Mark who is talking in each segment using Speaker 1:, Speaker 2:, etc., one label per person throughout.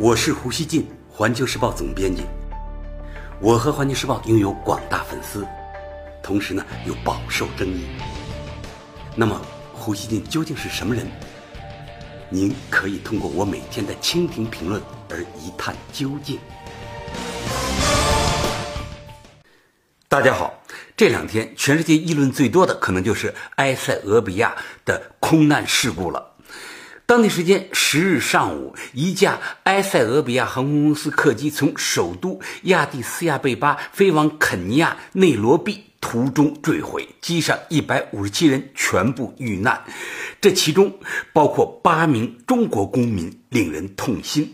Speaker 1: 我是胡锡进，环球时报总编辑。我和环球时报拥有广大粉丝，同时呢又饱受争议。那么，胡锡进究竟是什么人？您可以通过我每天的蜻蜓评论而一探究竟。大家好，这两天全世界议论最多的可能就是埃塞俄比亚的空难事故了。当地时间十日上午，一架埃塞俄比亚航空公司客机从首都亚的斯亚贝巴飞往肯尼亚内罗毕途中坠毁，机上一百五十七人全部遇难，这其中包括八名中国公民，令人痛心。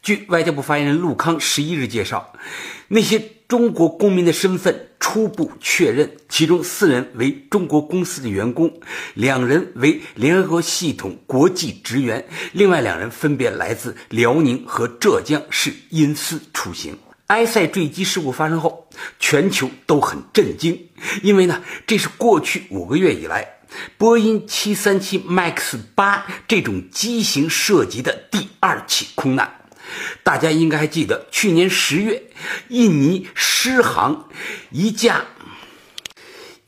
Speaker 1: 据外交部发言人陆康十一日介绍，那些。中国公民的身份初步确认，其中四人为中国公司的员工，两人为联合国系统国际职员，另外两人分别来自辽宁和浙江，是因私出行。埃塞坠机事故发生后，全球都很震惊，因为呢，这是过去五个月以来波音737 MAX 八这种机型涉及的第二起空难。大家应该还记得，去年十月，印尼狮航一架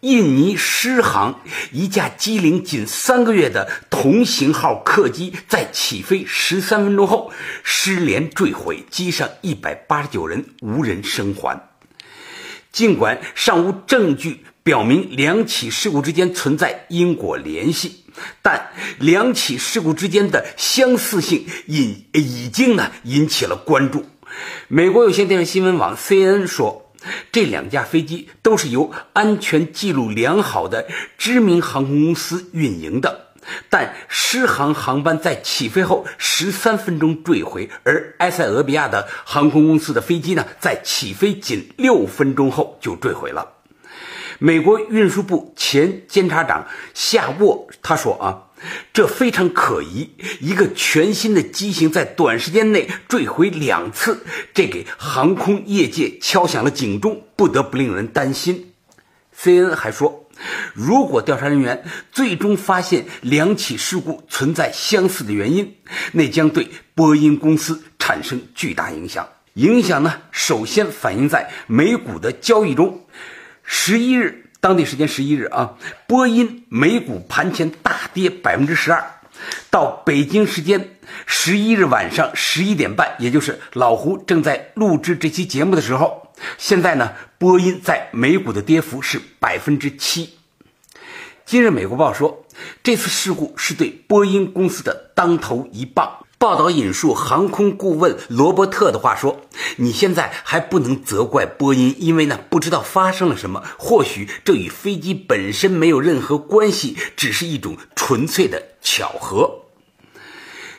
Speaker 1: 印尼狮航一架机龄仅三个月的同型号客机，在起飞十三分钟后失联坠毁，机上一百八十九人无人生还。尽管尚无证据表明两起事故之间存在因果联系。但两起事故之间的相似性引已经呢引起了关注。美国有线电视新闻网 CNN 说，这两架飞机都是由安全记录良好的知名航空公司运营的，但失航航班在起飞后十三分钟坠毁，而埃塞俄比亚的航空公司的飞机呢，在起飞仅六分钟后就坠毁了。美国运输部前监察长夏沃他说：“啊，这非常可疑，一个全新的机型在短时间内坠毁两次，这给航空业界敲响了警钟，不得不令人担心。” CNN 还说，如果调查人员最终发现两起事故存在相似的原因，那将对波音公司产生巨大影响。影响呢，首先反映在美股的交易中。十一日，当地时间十一日啊，波音美股盘前大跌百分之十二。到北京时间十一日晚上十一点半，也就是老胡正在录制这期节目的时候，现在呢，波音在美股的跌幅是百分之七。今日美国报说，这次事故是对波音公司的当头一棒。报道引述航空顾问罗伯特的话说：“你现在还不能责怪波音，因为呢不知道发生了什么。或许这与飞机本身没有任何关系，只是一种纯粹的巧合。”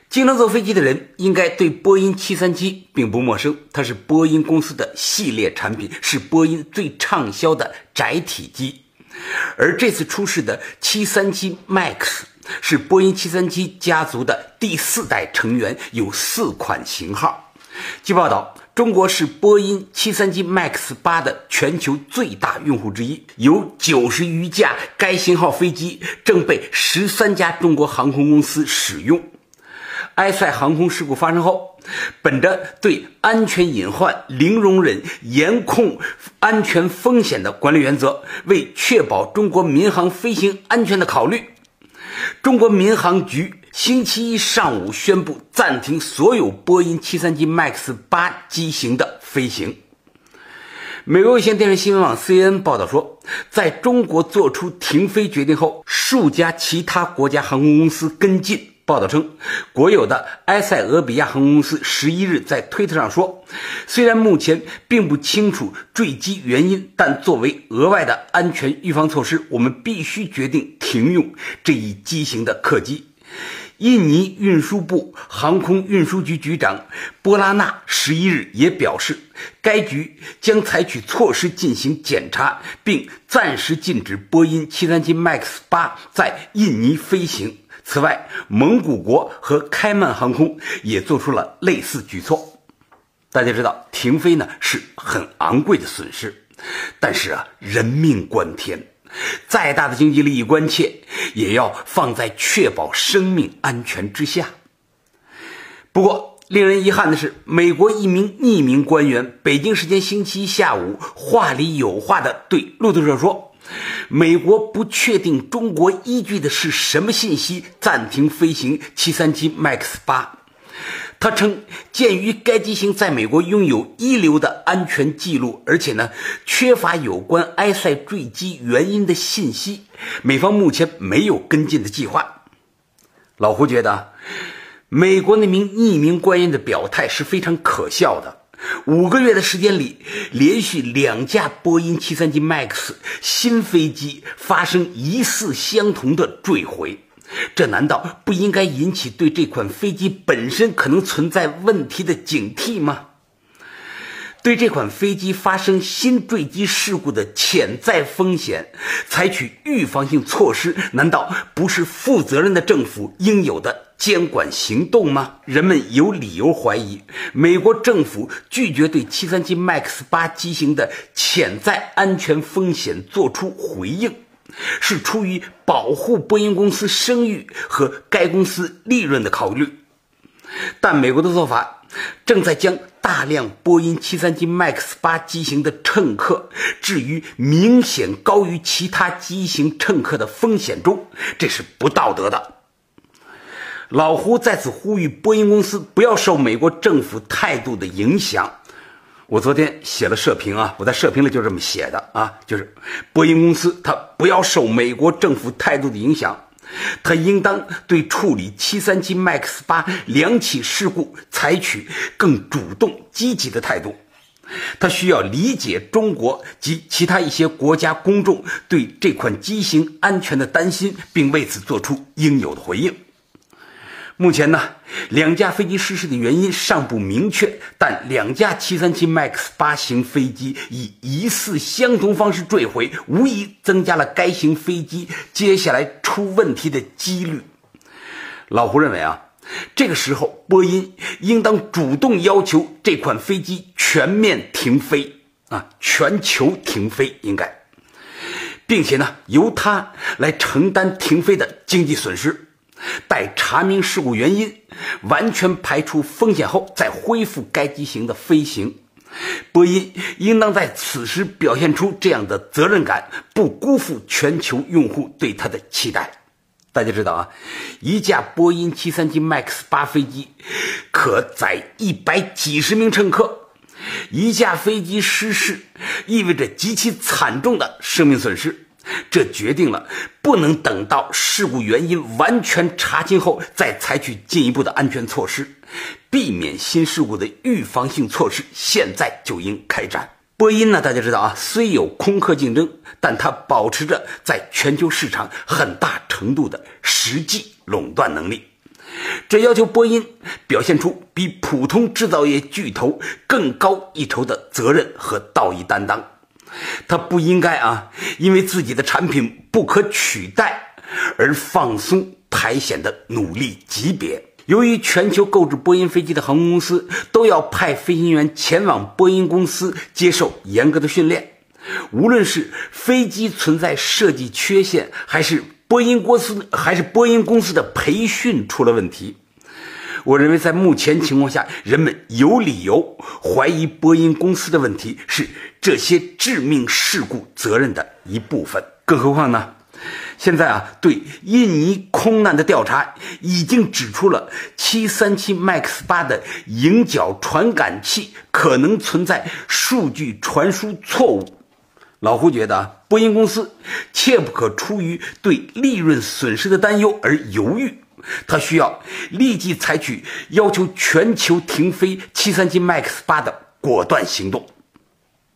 Speaker 1: 经常坐飞机的人应该对波音737并不陌生，它是波音公司的系列产品，是波音最畅销的窄体机。而这次出事的737 MAX。是波音737家族的第四代成员，有四款型号。据报道，中国是波音737 MAX 八的全球最大用户之一，有九十余架该型号飞机正被十三家中国航空公司使用。埃塞航空事故发生后，本着对安全隐患零容忍、严控安全风险的管理原则，为确保中国民航飞行安全的考虑。中国民航局星期一上午宣布暂停所有波音737 MAX 八机型的飞行。美国有线电视新闻网 CNN 报道说，在中国做出停飞决定后，数家其他国家航空公司跟进。报道称，国有的埃塞俄比亚航空公司十一日在推特上说，虽然目前并不清楚坠机原因，但作为额外的安全预防措施，我们必须决定停用这一机型的客机。印尼运输部航空运输局局长波拉纳十一日也表示，该局将采取措施进行检查，并暂时禁止波音737 MAX 八在印尼飞行。此外，蒙古国和开曼航空也做出了类似举措。大家知道，停飞呢是很昂贵的损失，但是啊，人命关天，再大的经济利益关切，也要放在确保生命安全之下。不过，令人遗憾的是，美国一名匿名官员北京时间星期一下午话里有话的对路透社说：“美国不确定中国依据的是什么信息暂停飞行737 MAX 八。”他称，鉴于该机型在美国拥有一流的安全记录，而且呢缺乏有关埃塞坠机原因的信息，美方目前没有跟进的计划。老胡觉得。美国那名匿名官员的表态是非常可笑的。五个月的时间里，连续两架波音737 MAX 新飞机发生疑似相同的坠毁，这难道不应该引起对这款飞机本身可能存在问题的警惕吗？对这款飞机发生新坠机事故的潜在风险，采取预防性措施，难道不是负责任的政府应有的？监管行动吗？人们有理由怀疑，美国政府拒绝对737 MAX 八机型的潜在安全风险作出回应，是出于保护波音公司声誉和该公司利润的考虑。但美国的做法正在将大量波音737 MAX 八机型的乘客置于明显高于其他机型乘客的风险中，这是不道德的。老胡在此呼吁波音公司不要受美国政府态度的影响。我昨天写了社评啊，我在社评里就这么写的啊，就是波音公司它不要受美国政府态度的影响，他应当对处理737 MAX 八两起事故采取更主动积极的态度。他需要理解中国及其他一些国家公众对这款机型安全的担心，并为此做出应有的回应。目前呢，两架飞机失事的原因尚不明确，但两架737 MAX 八型飞机以疑似相同方式坠毁，无疑增加了该型飞机接下来出问题的几率。老胡认为啊，这个时候波音应当主动要求这款飞机全面停飞啊，全球停飞应该，并且呢，由他来承担停飞的经济损失。待查明事故原因，完全排除风险后，再恢复该机型的飞行。波音应当在此时表现出这样的责任感，不辜负全球用户对它的期待。大家知道啊，一架波音737 MAX 八飞机可载一百几十名乘客，一架飞机失事意味着极其惨重的生命损失。这决定了不能等到事故原因完全查清后再采取进一步的安全措施，避免新事故的预防性措施现在就应开展。波音呢，大家知道啊，虽有空客竞争，但它保持着在全球市场很大程度的实际垄断能力，这要求波音表现出比普通制造业巨头更高一筹的责任和道义担当。他不应该啊，因为自己的产品不可取代而放松排险的努力级别。由于全球购置波音飞机的航空公司都要派飞行员前往波音公司接受严格的训练，无论是飞机存在设计缺陷，还是波音公司还是波音公司的培训出了问题。我认为，在目前情况下，人们有理由怀疑波音公司的问题是这些致命事故责任的一部分。更何况呢？现在啊，对印尼空难的调查已经指出了737 MAX 八的迎角传感器可能存在数据传输错误。老胡觉得，波音公司切不可出于对利润损失的担忧而犹豫。他需要立即采取要求全球停飞737 MAX 八的果断行动。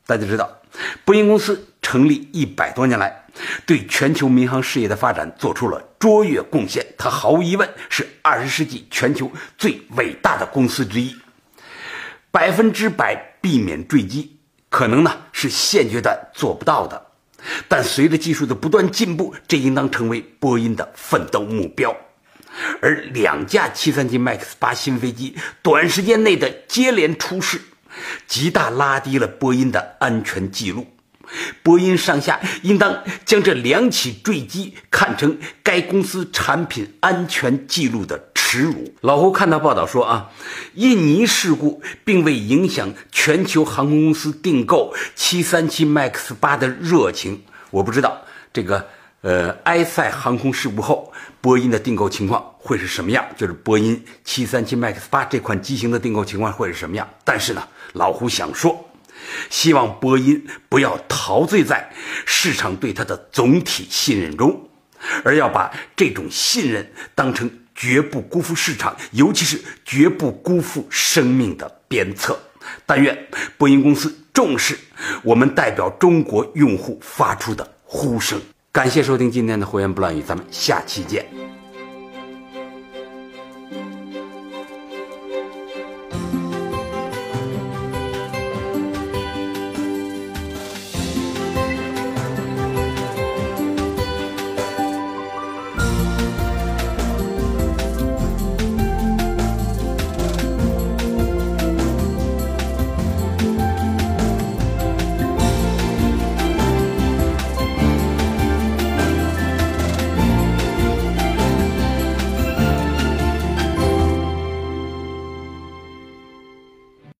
Speaker 1: 大家知道，波音公司成立一百多年来，对全球民航事业的发展做出了卓越贡献。它毫无疑问是二十世纪全球最伟大的公司之一。百分之百避免坠机，可能呢是现阶段做不到的，但随着技术的不断进步，这应当成为波音的奋斗目标。而两架737 MAX 八新飞机短时间内的接连出事，极大拉低了波音的安全记录。波音上下应当将这两起坠机看成该公司产品安全记录的耻辱。老胡看到报道说啊，印尼事故并未影响全球航空公司订购737 MAX 八的热情。我不知道这个呃埃塞航空事故后波音的订购情况会是什么样，就是波音737 MAX 八这款机型的订购情况会是什么样。但是呢，老胡想说。希望波音不要陶醉在市场对它的总体信任中，而要把这种信任当成绝不辜负市场，尤其是绝不辜负生命的鞭策。但愿波音公司重视我们代表中国用户发出的呼声。感谢收听今天的《胡言不乱语》，咱们下期见。